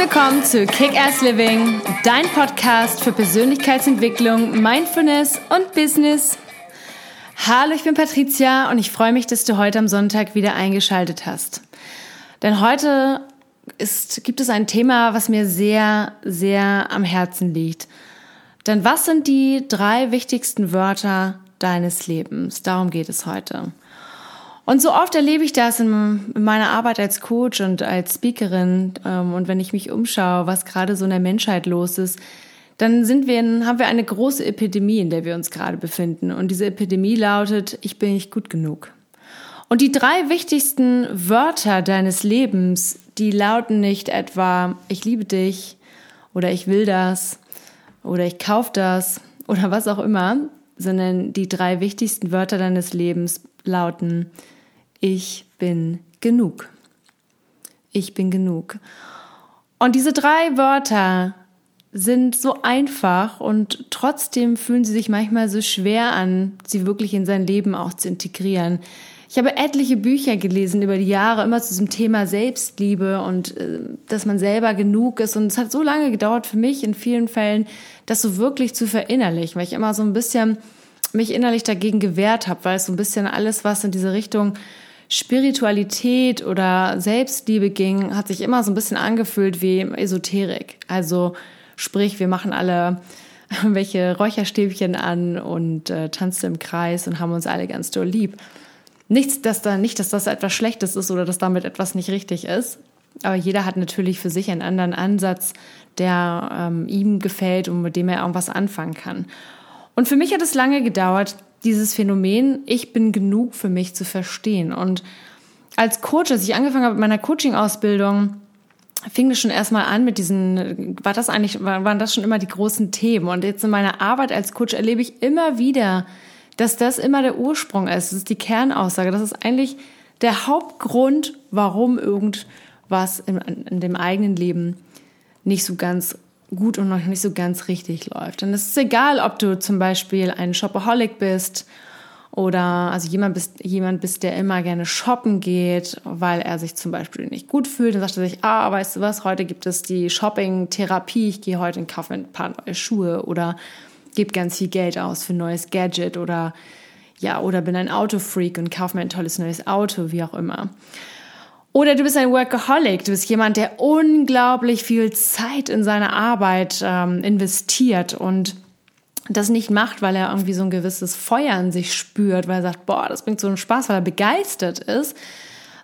willkommen zu Kick-Ass Living, dein Podcast für Persönlichkeitsentwicklung, Mindfulness und Business. Hallo, ich bin Patricia und ich freue mich, dass du heute am Sonntag wieder eingeschaltet hast. Denn heute ist, gibt es ein Thema, was mir sehr, sehr am Herzen liegt. Denn was sind die drei wichtigsten Wörter deines Lebens? Darum geht es heute. Und so oft erlebe ich das in, meiner Arbeit als Coach und als Speakerin. Ähm, und wenn ich mich umschaue, was gerade so in der Menschheit los ist, dann sind wir haben wir eine große Epidemie, in der wir uns gerade befinden. Und diese Epidemie lautet, ich bin nicht gut genug. Und die drei wichtigsten Wörter deines Lebens, die lauten nicht etwa, ich liebe dich oder ich will das oder ich kauf das oder was auch immer, sondern die drei wichtigsten Wörter deines Lebens lauten, ich bin genug. Ich bin genug. Und diese drei Wörter sind so einfach und trotzdem fühlen sie sich manchmal so schwer an, sie wirklich in sein Leben auch zu integrieren. Ich habe etliche Bücher gelesen über die Jahre, immer zu diesem Thema Selbstliebe und äh, dass man selber genug ist. Und es hat so lange gedauert für mich in vielen Fällen, das so wirklich zu verinnerlichen, weil ich immer so ein bisschen mich innerlich dagegen gewehrt habe, weil es so ein bisschen alles, was in diese Richtung Spiritualität oder Selbstliebe ging, hat sich immer so ein bisschen angefühlt wie Esoterik. Also sprich, wir machen alle welche Räucherstäbchen an und äh, tanzen im Kreis und haben uns alle ganz doll lieb. Nichts, dass da nicht, dass das etwas Schlechtes ist oder dass damit etwas nicht richtig ist. Aber jeder hat natürlich für sich einen anderen Ansatz, der ähm, ihm gefällt und mit dem er irgendwas anfangen kann. Und für mich hat es lange gedauert, dieses Phänomen, ich bin genug für mich zu verstehen. Und als Coach, als ich angefangen habe mit meiner Coaching-Ausbildung, fing das schon erstmal an mit diesen, war das eigentlich, waren das schon immer die großen Themen. Und jetzt in meiner Arbeit als Coach erlebe ich immer wieder, dass das immer der Ursprung ist. Das ist die Kernaussage. Das ist eigentlich der Hauptgrund, warum irgendwas in, in dem eigenen Leben nicht so ganz gut und noch nicht so ganz richtig läuft. Und es ist egal, ob du zum Beispiel ein Shopaholic bist oder also jemand bist, jemand bist, der immer gerne shoppen geht, weil er sich zum Beispiel nicht gut fühlt. Dann sagt er sich, ah, weißt du was, heute gibt es die Shopping-Therapie, ich gehe heute und kaufe ein paar neue Schuhe oder gebe ganz viel Geld aus für ein neues Gadget oder ja, oder bin ein Autofreak und kaufe mir ein tolles neues Auto, wie auch immer. Oder du bist ein Workaholic, du bist jemand, der unglaublich viel Zeit in seine Arbeit ähm, investiert und das nicht macht, weil er irgendwie so ein gewisses Feuer in sich spürt, weil er sagt, boah, das bringt so einen Spaß, weil er begeistert ist,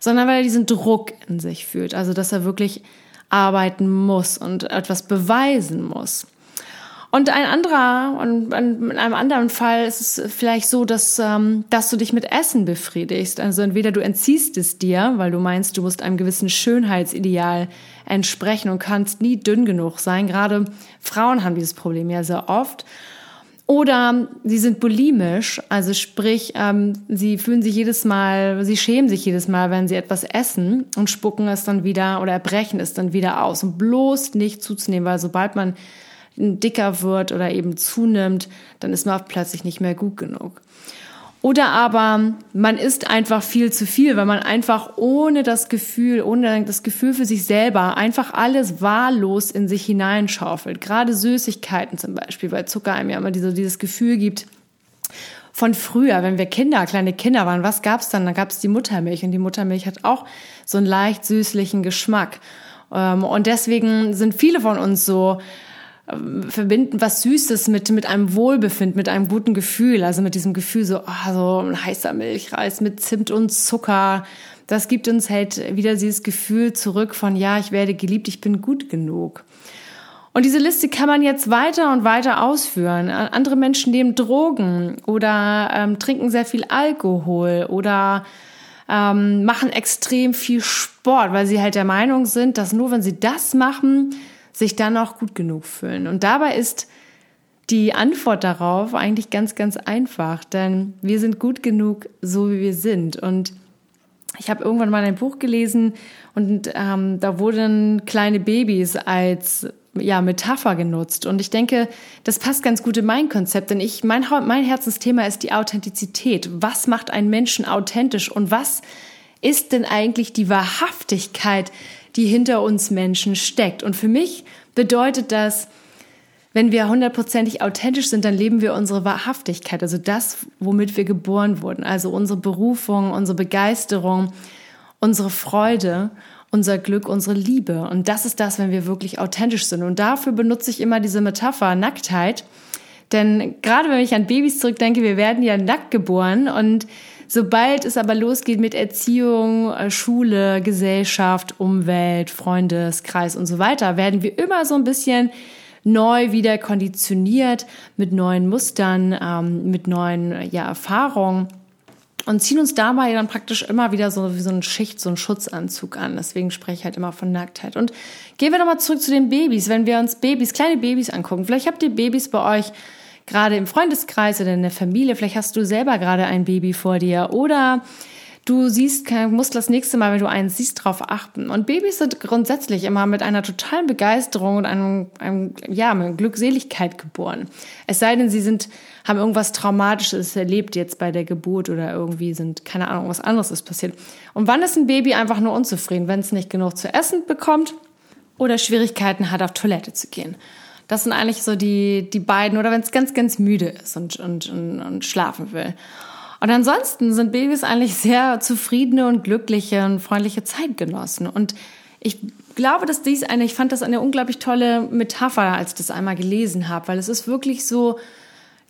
sondern weil er diesen Druck in sich fühlt, also dass er wirklich arbeiten muss und etwas beweisen muss. Und ein anderer, und in einem anderen Fall ist es vielleicht so, dass, ähm, dass du dich mit Essen befriedigst. Also entweder du entziehst es dir, weil du meinst, du musst einem gewissen Schönheitsideal entsprechen und kannst nie dünn genug sein. Gerade Frauen haben dieses Problem ja sehr oft. Oder sie sind bulimisch, also sprich, ähm, sie fühlen sich jedes Mal, sie schämen sich jedes Mal, wenn sie etwas essen und spucken es dann wieder oder erbrechen es dann wieder aus. Und bloß nicht zuzunehmen, weil sobald man dicker wird oder eben zunimmt, dann ist man plötzlich nicht mehr gut genug. Oder aber man isst einfach viel zu viel, weil man einfach ohne das Gefühl, ohne das Gefühl für sich selber einfach alles wahllos in sich hineinschaufelt. Gerade Süßigkeiten zum Beispiel, weil Zucker einem ja immer diese, dieses Gefühl gibt, von früher, wenn wir Kinder, kleine Kinder waren, was gab's dann? Da gab's die Muttermilch und die Muttermilch hat auch so einen leicht süßlichen Geschmack. Ähm, und deswegen sind viele von uns so verbinden was Süßes mit, mit einem Wohlbefinden, mit einem guten Gefühl. Also mit diesem Gefühl so, oh, so ein heißer Milchreis mit Zimt und Zucker. Das gibt uns halt wieder dieses Gefühl zurück von, ja, ich werde geliebt, ich bin gut genug. Und diese Liste kann man jetzt weiter und weiter ausführen. Andere Menschen nehmen Drogen oder ähm, trinken sehr viel Alkohol oder ähm, machen extrem viel Sport, weil sie halt der Meinung sind, dass nur wenn sie das machen, sich dann auch gut genug fühlen. Und dabei ist die Antwort darauf eigentlich ganz, ganz einfach, denn wir sind gut genug, so wie wir sind. Und ich habe irgendwann mal ein Buch gelesen und ähm, da wurden kleine Babys als ja, Metapher genutzt. Und ich denke, das passt ganz gut in mein Konzept, denn ich, mein, mein Herzensthema ist die Authentizität. Was macht einen Menschen authentisch und was ist denn eigentlich die Wahrhaftigkeit, die hinter uns Menschen steckt. Und für mich bedeutet das, wenn wir hundertprozentig authentisch sind, dann leben wir unsere Wahrhaftigkeit, also das, womit wir geboren wurden, also unsere Berufung, unsere Begeisterung, unsere Freude, unser Glück, unsere Liebe. Und das ist das, wenn wir wirklich authentisch sind. Und dafür benutze ich immer diese Metapher Nacktheit. Denn gerade wenn ich an Babys zurückdenke, wir werden ja nackt geboren und sobald es aber losgeht mit Erziehung, äh, Schule, Gesellschaft, Umwelt, Freundeskreis und so weiter, werden wir immer so ein bisschen neu wieder konditioniert mit neuen Mustern, ähm, mit neuen ja, Erfahrungen und ziehen uns dabei dann praktisch immer wieder so wie so eine Schicht, so einen Schutzanzug an. Deswegen spreche ich halt immer von Nacktheit. Und gehen wir nochmal zurück zu den Babys. Wenn wir uns Babys, kleine Babys angucken, vielleicht habt ihr Babys bei euch gerade im Freundeskreis oder in der Familie, vielleicht hast du selber gerade ein Baby vor dir oder Du siehst, musst das nächste Mal, wenn du eins siehst, darauf achten. Und Babys sind grundsätzlich immer mit einer totalen Begeisterung und einem, einem ja, mit Glückseligkeit geboren. Es sei denn, sie sind, haben irgendwas Traumatisches erlebt jetzt bei der Geburt oder irgendwie sind, keine Ahnung, was anderes ist passiert. Und wann ist ein Baby einfach nur unzufrieden, wenn es nicht genug zu essen bekommt oder Schwierigkeiten hat, auf Toilette zu gehen? Das sind eigentlich so die, die beiden, oder wenn es ganz, ganz müde ist und, und, und, und schlafen will. Und ansonsten sind Babys eigentlich sehr zufriedene und glückliche und freundliche Zeitgenossen. Und ich glaube, dass dies eine, ich fand das eine unglaublich tolle Metapher, als ich das einmal gelesen habe, weil es ist wirklich so,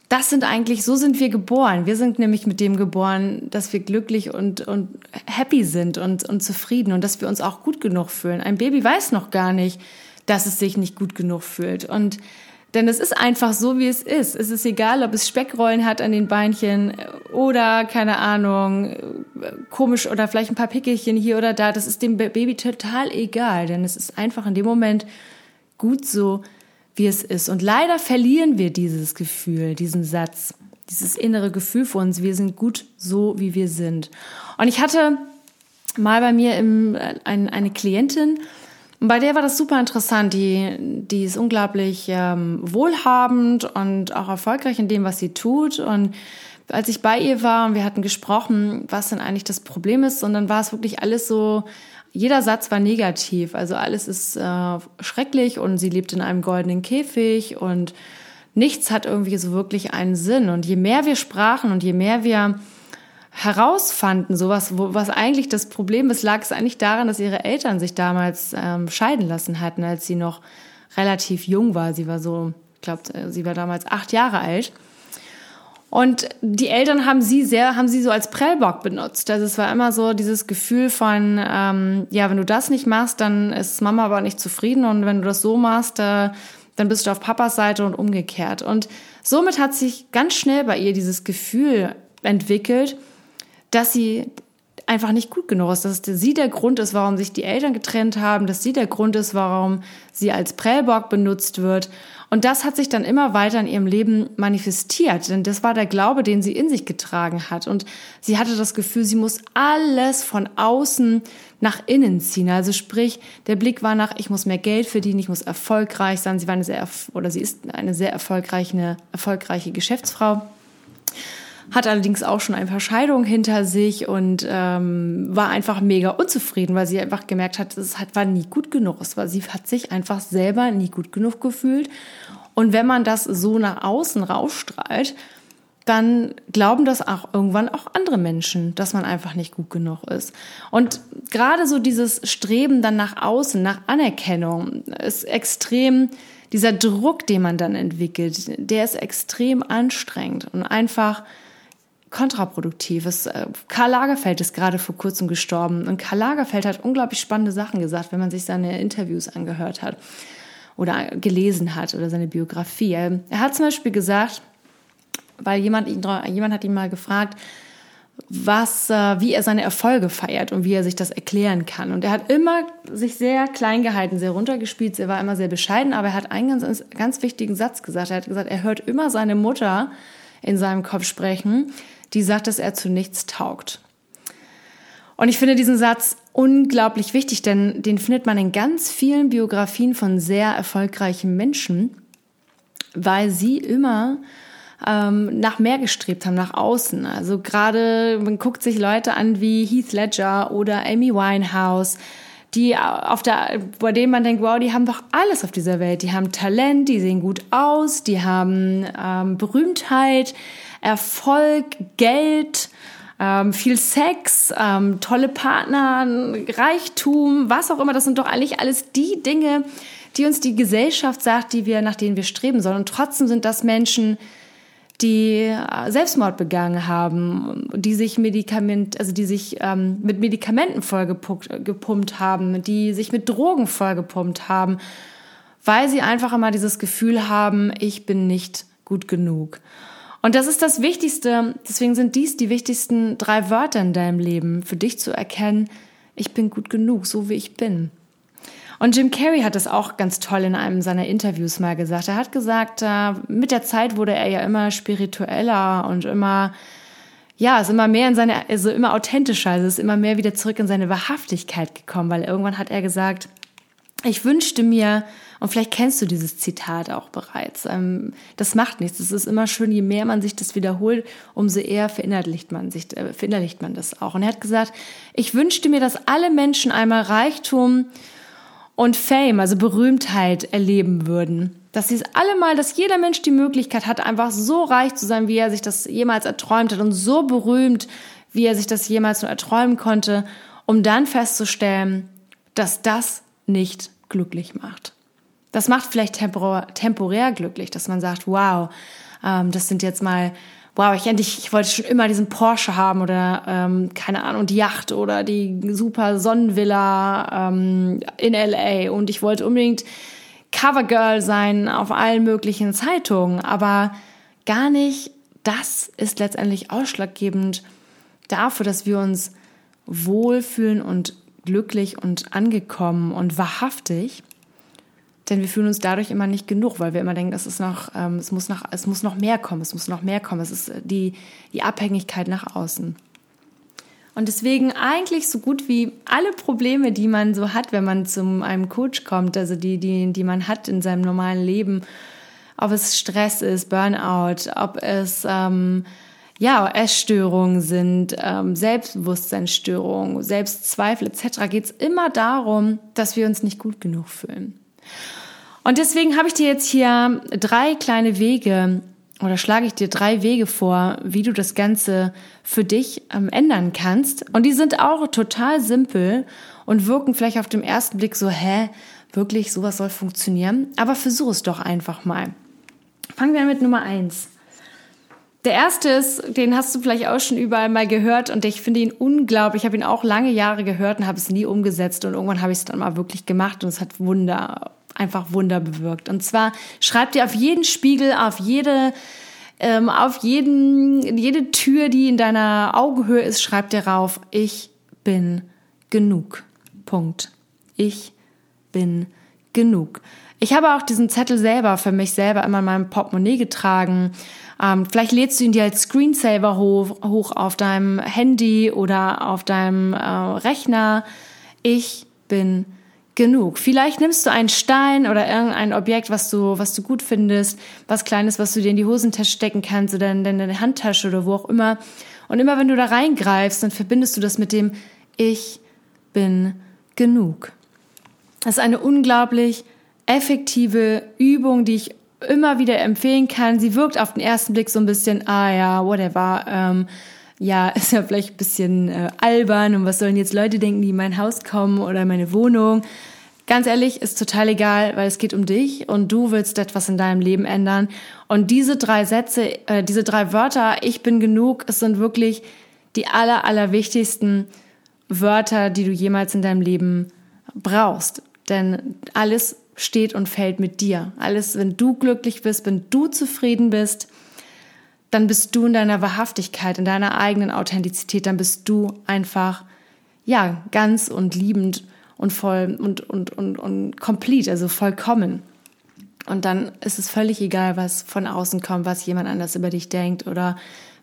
das sind eigentlich, so sind wir geboren. Wir sind nämlich mit dem geboren, dass wir glücklich und, und happy sind und, und zufrieden und dass wir uns auch gut genug fühlen. Ein Baby weiß noch gar nicht, dass es sich nicht gut genug fühlt. Und denn es ist einfach so, wie es ist. Es ist egal, ob es Speckrollen hat an den Beinchen oder, keine Ahnung, komisch oder vielleicht ein paar Pickelchen hier oder da. Das ist dem Baby total egal, denn es ist einfach in dem Moment gut so, wie es ist. Und leider verlieren wir dieses Gefühl, diesen Satz, dieses innere Gefühl für uns. Wir sind gut so, wie wir sind. Und ich hatte mal bei mir im, ein, eine Klientin, bei der war das super interessant. Die, die ist unglaublich ähm, wohlhabend und auch erfolgreich in dem, was sie tut. Und als ich bei ihr war und wir hatten gesprochen, was denn eigentlich das Problem ist, und dann war es wirklich alles so, jeder Satz war negativ. Also alles ist äh, schrecklich und sie lebt in einem goldenen Käfig und nichts hat irgendwie so wirklich einen Sinn. Und je mehr wir sprachen und je mehr wir herausfanden, sowas, wo, was eigentlich das Problem ist, lag es eigentlich daran, dass ihre Eltern sich damals ähm, scheiden lassen hatten, als sie noch relativ jung war. Sie war so, ich glaube, äh, sie war damals acht Jahre alt. Und die Eltern haben sie sehr, haben sie so als Prellbock benutzt. Also es war immer so dieses Gefühl von, ähm, ja, wenn du das nicht machst, dann ist Mama aber nicht zufrieden und wenn du das so machst, äh, dann bist du auf Papas Seite und umgekehrt. Und somit hat sich ganz schnell bei ihr dieses Gefühl entwickelt, dass sie einfach nicht gut genug ist, dass sie der Grund ist, warum sich die Eltern getrennt haben, dass sie der Grund ist, warum sie als Prellbock benutzt wird. Und das hat sich dann immer weiter in ihrem Leben manifestiert, denn das war der Glaube, den sie in sich getragen hat. Und sie hatte das Gefühl, sie muss alles von außen nach innen ziehen. Also sprich, der Blick war nach, ich muss mehr Geld verdienen, ich muss erfolgreich sein. Sie war eine sehr, oder sie ist eine sehr erfolgreiche, erfolgreiche Geschäftsfrau hat allerdings auch schon ein paar Scheidungen hinter sich und ähm, war einfach mega unzufrieden, weil sie einfach gemerkt hat, es hat, war nie gut genug. Es war, sie hat sich einfach selber nie gut genug gefühlt. Und wenn man das so nach außen rausstrahlt, dann glauben das auch irgendwann auch andere Menschen, dass man einfach nicht gut genug ist. Und gerade so dieses Streben dann nach außen, nach Anerkennung, ist extrem, dieser Druck, den man dann entwickelt, der ist extrem anstrengend und einfach kontraproduktiv. Äh, Karl Lagerfeld ist gerade vor kurzem gestorben und Karl Lagerfeld hat unglaublich spannende Sachen gesagt, wenn man sich seine Interviews angehört hat oder gelesen hat oder seine Biografie. Er hat zum Beispiel gesagt, weil jemand, ihn, jemand hat ihn mal gefragt, was, äh, wie er seine Erfolge feiert und wie er sich das erklären kann. Und er hat immer sich sehr klein gehalten, sehr runtergespielt, er war immer sehr bescheiden, aber er hat einen ganz, ganz wichtigen Satz gesagt. Er hat gesagt, er hört immer seine Mutter in seinem Kopf sprechen, die sagt, dass er zu nichts taugt. Und ich finde diesen Satz unglaublich wichtig, denn den findet man in ganz vielen Biografien von sehr erfolgreichen Menschen, weil sie immer ähm, nach mehr gestrebt haben, nach außen. Also gerade, man guckt sich Leute an wie Heath Ledger oder Amy Winehouse, die auf der, bei denen man denkt, wow, die haben doch alles auf dieser Welt. Die haben Talent, die sehen gut aus, die haben ähm, Berühmtheit, Erfolg, Geld, ähm, viel Sex, ähm, tolle Partner, Reichtum, was auch immer. Das sind doch eigentlich alles die Dinge, die uns die Gesellschaft sagt, die wir, nach denen wir streben sollen. Und trotzdem sind das Menschen, die äh, Selbstmord begangen haben, die sich Medikament, also die sich ähm, mit Medikamenten vollgepumpt haben, die sich mit Drogen vollgepumpt haben, weil sie einfach immer dieses Gefühl haben, ich bin nicht gut genug. Und das ist das Wichtigste, deswegen sind dies die wichtigsten drei Wörter in deinem Leben, für dich zu erkennen, ich bin gut genug, so wie ich bin. Und Jim Carrey hat das auch ganz toll in einem seiner Interviews mal gesagt. Er hat gesagt, äh, mit der Zeit wurde er ja immer spiritueller und immer, ja, ist immer mehr in seine, also immer authentischer, also ist immer mehr wieder zurück in seine Wahrhaftigkeit gekommen, weil irgendwann hat er gesagt, ich wünschte mir, und vielleicht kennst du dieses Zitat auch bereits, ähm, das macht nichts. Es ist immer schön, je mehr man sich das wiederholt, umso eher verinnerlicht man sich, äh, verinnerlicht man das auch. Und er hat gesagt, ich wünschte mir, dass alle Menschen einmal Reichtum und Fame, also Berühmtheit erleben würden. Dass sie es alle mal, dass jeder Mensch die Möglichkeit hat, einfach so reich zu sein, wie er sich das jemals erträumt hat und so berühmt, wie er sich das jemals nur erträumen konnte, um dann festzustellen, dass das nicht glücklich macht. Das macht vielleicht temporär, glücklich, dass man sagt, wow, ähm, das sind jetzt mal wow, ich endlich, ich wollte schon immer diesen Porsche haben oder ähm, keine Ahnung, die Yacht oder die super Sonnenvilla ähm, in LA und ich wollte unbedingt Covergirl sein auf allen möglichen Zeitungen, aber gar nicht das ist letztendlich ausschlaggebend dafür, dass wir uns wohlfühlen und glücklich und angekommen und wahrhaftig. Denn wir fühlen uns dadurch immer nicht genug, weil wir immer denken, es ist noch, ähm, es muss noch, es muss noch mehr kommen, es muss noch mehr kommen. Es ist äh, die, die Abhängigkeit nach außen. Und deswegen eigentlich so gut wie alle Probleme, die man so hat, wenn man zu einem Coach kommt, also die, die, die man hat in seinem normalen Leben, ob es Stress ist, Burnout, ob es ähm, ja, Essstörungen sind, ähm, Selbstbewusstseinsstörungen, Selbstzweifel etc., geht es immer darum, dass wir uns nicht gut genug fühlen. Und deswegen habe ich dir jetzt hier drei kleine Wege oder schlage ich dir drei Wege vor, wie du das Ganze für dich ähm, ändern kannst. Und die sind auch total simpel und wirken vielleicht auf den ersten Blick so, hä, wirklich, sowas soll funktionieren. Aber versuch es doch einfach mal. Fangen wir mit Nummer eins. Der erste ist, den hast du vielleicht auch schon überall mal gehört und ich finde ihn unglaublich. Ich habe ihn auch lange Jahre gehört und habe es nie umgesetzt und irgendwann habe ich es dann mal wirklich gemacht und es hat Wunder einfach Wunder bewirkt. Und zwar schreibt ihr auf jeden Spiegel, auf jede, ähm, auf jeden, jede Tür, die in deiner Augenhöhe ist, schreibt ihr rauf, ich bin genug. Punkt. Ich bin genug. Ich habe auch diesen Zettel selber für mich selber immer in meinem Portemonnaie getragen. Ähm, vielleicht lädst du ihn dir als Screensaver hoch, hoch auf deinem Handy oder auf deinem äh, Rechner. Ich bin genug. Vielleicht nimmst du einen Stein oder irgendein Objekt, was du, was du gut findest, was Kleines, was du dir in die Hosentasche stecken kannst oder in deine Handtasche oder wo auch immer. Und immer wenn du da reingreifst, dann verbindest du das mit dem Ich bin genug. Das ist eine unglaublich effektive Übung, die ich immer wieder empfehlen kann. Sie wirkt auf den ersten Blick so ein bisschen, ah ja, whatever. Ähm, ja, ist ja vielleicht ein bisschen äh, albern und was sollen jetzt Leute denken, die in mein Haus kommen oder meine Wohnung. Ganz ehrlich, ist total egal, weil es geht um dich und du willst etwas in deinem Leben ändern. Und diese drei Sätze, äh, diese drei Wörter, ich bin genug, es sind wirklich die aller, aller wichtigsten Wörter, die du jemals in deinem Leben brauchst. Denn alles steht und fällt mit dir. Alles, wenn du glücklich bist, wenn du zufrieden bist, dann bist du in deiner Wahrhaftigkeit, in deiner eigenen Authentizität, dann bist du einfach, ja, ganz und liebend und voll und, und, und, und complete, also vollkommen. Und dann ist es völlig egal, was von außen kommt, was jemand anders über dich denkt oder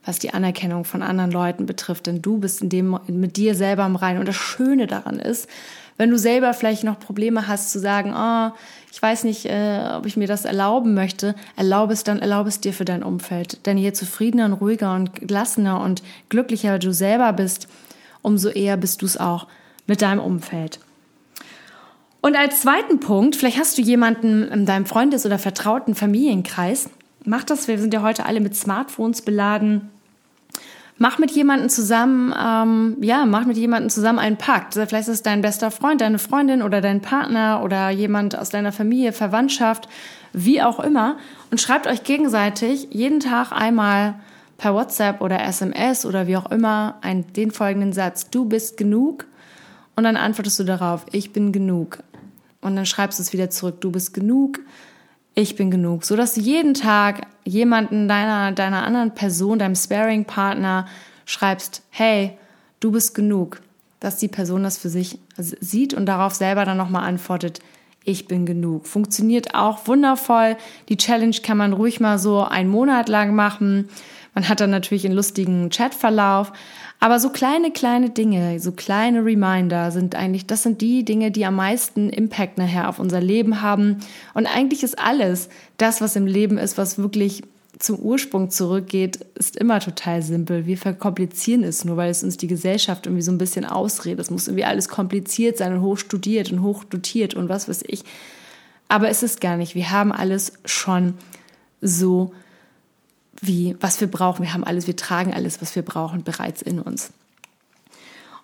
was die Anerkennung von anderen Leuten betrifft, denn du bist in dem, mit dir selber im Reinen. Und das Schöne daran ist, wenn du selber vielleicht noch Probleme hast zu sagen, oh, ich weiß nicht, äh, ob ich mir das erlauben möchte, erlaube es dann, erlaube es dir für dein Umfeld. Denn je zufriedener und ruhiger und gelassener und glücklicher du selber bist, umso eher bist du es auch mit deinem Umfeld. Und als zweiten Punkt, vielleicht hast du jemanden in deinem Freundes- oder vertrauten Familienkreis. Mach das, wir sind ja heute alle mit Smartphones beladen. Mach mit jemandem zusammen, ähm, ja, mach mit jemandem zusammen einen Pakt. Vielleicht ist es dein bester Freund, deine Freundin oder dein Partner oder jemand aus deiner Familie, Verwandtschaft, wie auch immer. Und schreibt euch gegenseitig jeden Tag einmal per WhatsApp oder SMS oder wie auch immer einen, den folgenden Satz. Du bist genug. Und dann antwortest du darauf, ich bin genug. Und dann schreibst du es wieder zurück, du bist genug, ich bin genug. So dass du jeden Tag jemanden deiner, deiner anderen Person, deinem Sparing-Partner schreibst, hey, du bist genug. Dass die Person das für sich sieht und darauf selber dann nochmal antwortet, ich bin genug. Funktioniert auch wundervoll. Die Challenge kann man ruhig mal so einen Monat lang machen. Man hat dann natürlich einen lustigen Chatverlauf. Aber so kleine, kleine Dinge, so kleine Reminder sind eigentlich, das sind die Dinge, die am meisten Impact nachher auf unser Leben haben. Und eigentlich ist alles das, was im Leben ist, was wirklich zum Ursprung zurückgeht, ist immer total simpel. Wir verkomplizieren es nur, weil es uns die Gesellschaft irgendwie so ein bisschen ausredet. Es muss irgendwie alles kompliziert sein und hochstudiert und hochdotiert und was weiß ich. Aber es ist gar nicht. Wir haben alles schon so wie, was wir brauchen. Wir haben alles, wir tragen alles, was wir brauchen, bereits in uns.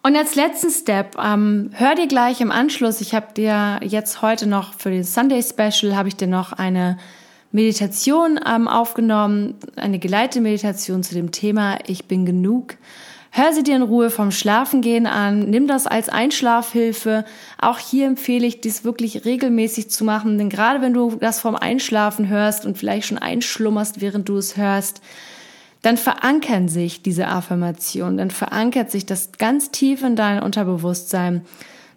Und als letzten Step, ähm, hör dir gleich im Anschluss, ich habe dir jetzt heute noch für den Sunday Special, habe ich dir noch eine Meditation ähm, aufgenommen, eine geleitete Meditation zu dem Thema Ich bin genug. Hör sie dir in Ruhe vom Schlafengehen an, nimm das als Einschlafhilfe. Auch hier empfehle ich, dies wirklich regelmäßig zu machen, denn gerade wenn du das vom Einschlafen hörst und vielleicht schon einschlummerst, während du es hörst, dann verankern sich diese Affirmationen, dann verankert sich das ganz tief in dein Unterbewusstsein,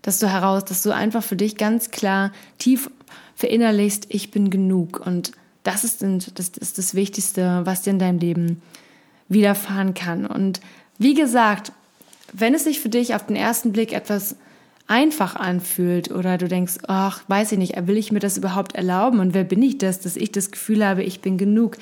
dass du heraus, dass du einfach für dich ganz klar tief verinnerlichst, ich bin genug und das ist, das ist das Wichtigste, was dir in deinem Leben widerfahren kann. Und wie gesagt, wenn es sich für dich auf den ersten Blick etwas einfach anfühlt oder du denkst, ach, weiß ich nicht, will ich mir das überhaupt erlauben und wer bin ich das, dass ich das Gefühl habe, ich bin genug,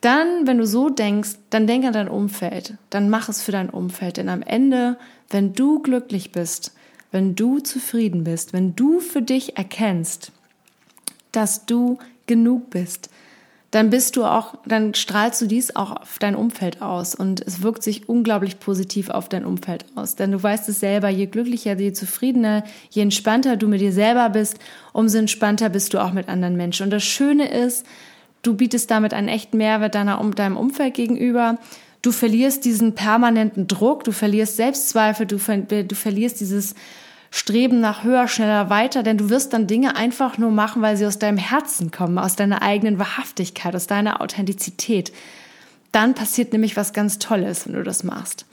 dann, wenn du so denkst, dann denk an dein Umfeld, dann mach es für dein Umfeld, denn am Ende, wenn du glücklich bist, wenn du zufrieden bist, wenn du für dich erkennst, dass du genug bist, dann bist du auch, dann strahlst du dies auch auf dein Umfeld aus und es wirkt sich unglaublich positiv auf dein Umfeld aus. Denn du weißt es selber, je glücklicher, je zufriedener, je entspannter du mit dir selber bist, umso entspannter bist du auch mit anderen Menschen. Und das Schöne ist, du bietest damit einen echten Mehrwert deiner, deinem Umfeld gegenüber. Du verlierst diesen permanenten Druck, du verlierst Selbstzweifel, du, ver, du verlierst dieses Streben nach höher, schneller, weiter, denn du wirst dann Dinge einfach nur machen, weil sie aus deinem Herzen kommen, aus deiner eigenen Wahrhaftigkeit, aus deiner Authentizität. Dann passiert nämlich was ganz Tolles, wenn du das machst.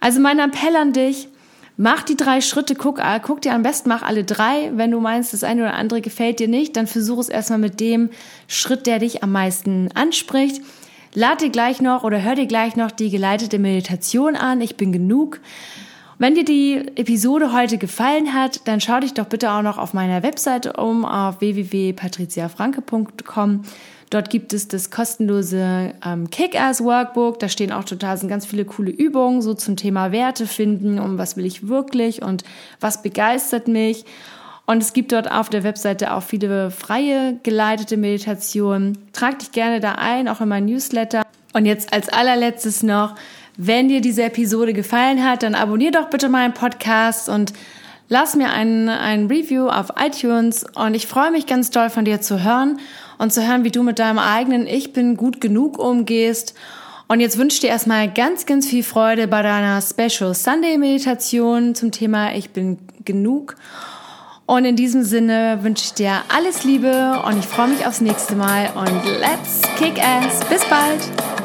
Also mein Appell an dich, mach die drei Schritte, guck, äh, guck dir am besten, mach alle drei. Wenn du meinst, das eine oder andere gefällt dir nicht, dann versuch es erstmal mit dem Schritt, der dich am meisten anspricht. Lad dir gleich noch oder hör dir gleich noch die geleitete Meditation an. Ich bin genug. Wenn dir die Episode heute gefallen hat, dann schau dich doch bitte auch noch auf meiner Webseite um auf www.patriziafranke.com. Dort gibt es das kostenlose ähm, Kick-Ass-Workbook. Da stehen auch total sind ganz viele coole Übungen so zum Thema Werte finden, um was will ich wirklich und was begeistert mich. Und es gibt dort auf der Webseite auch viele freie geleitete Meditationen. Trag dich gerne da ein, auch in mein Newsletter. Und jetzt als allerletztes noch, wenn dir diese Episode gefallen hat, dann abonnier doch bitte meinen Podcast und lass mir ein, ein Review auf iTunes. Und ich freue mich ganz doll von dir zu hören und zu hören, wie du mit deinem eigenen Ich bin gut genug umgehst. Und jetzt wünsche ich dir erstmal ganz, ganz viel Freude bei deiner Special Sunday Meditation zum Thema Ich bin genug. Und in diesem Sinne wünsche ich dir alles Liebe und ich freue mich aufs nächste Mal und let's kick ass. Bis bald!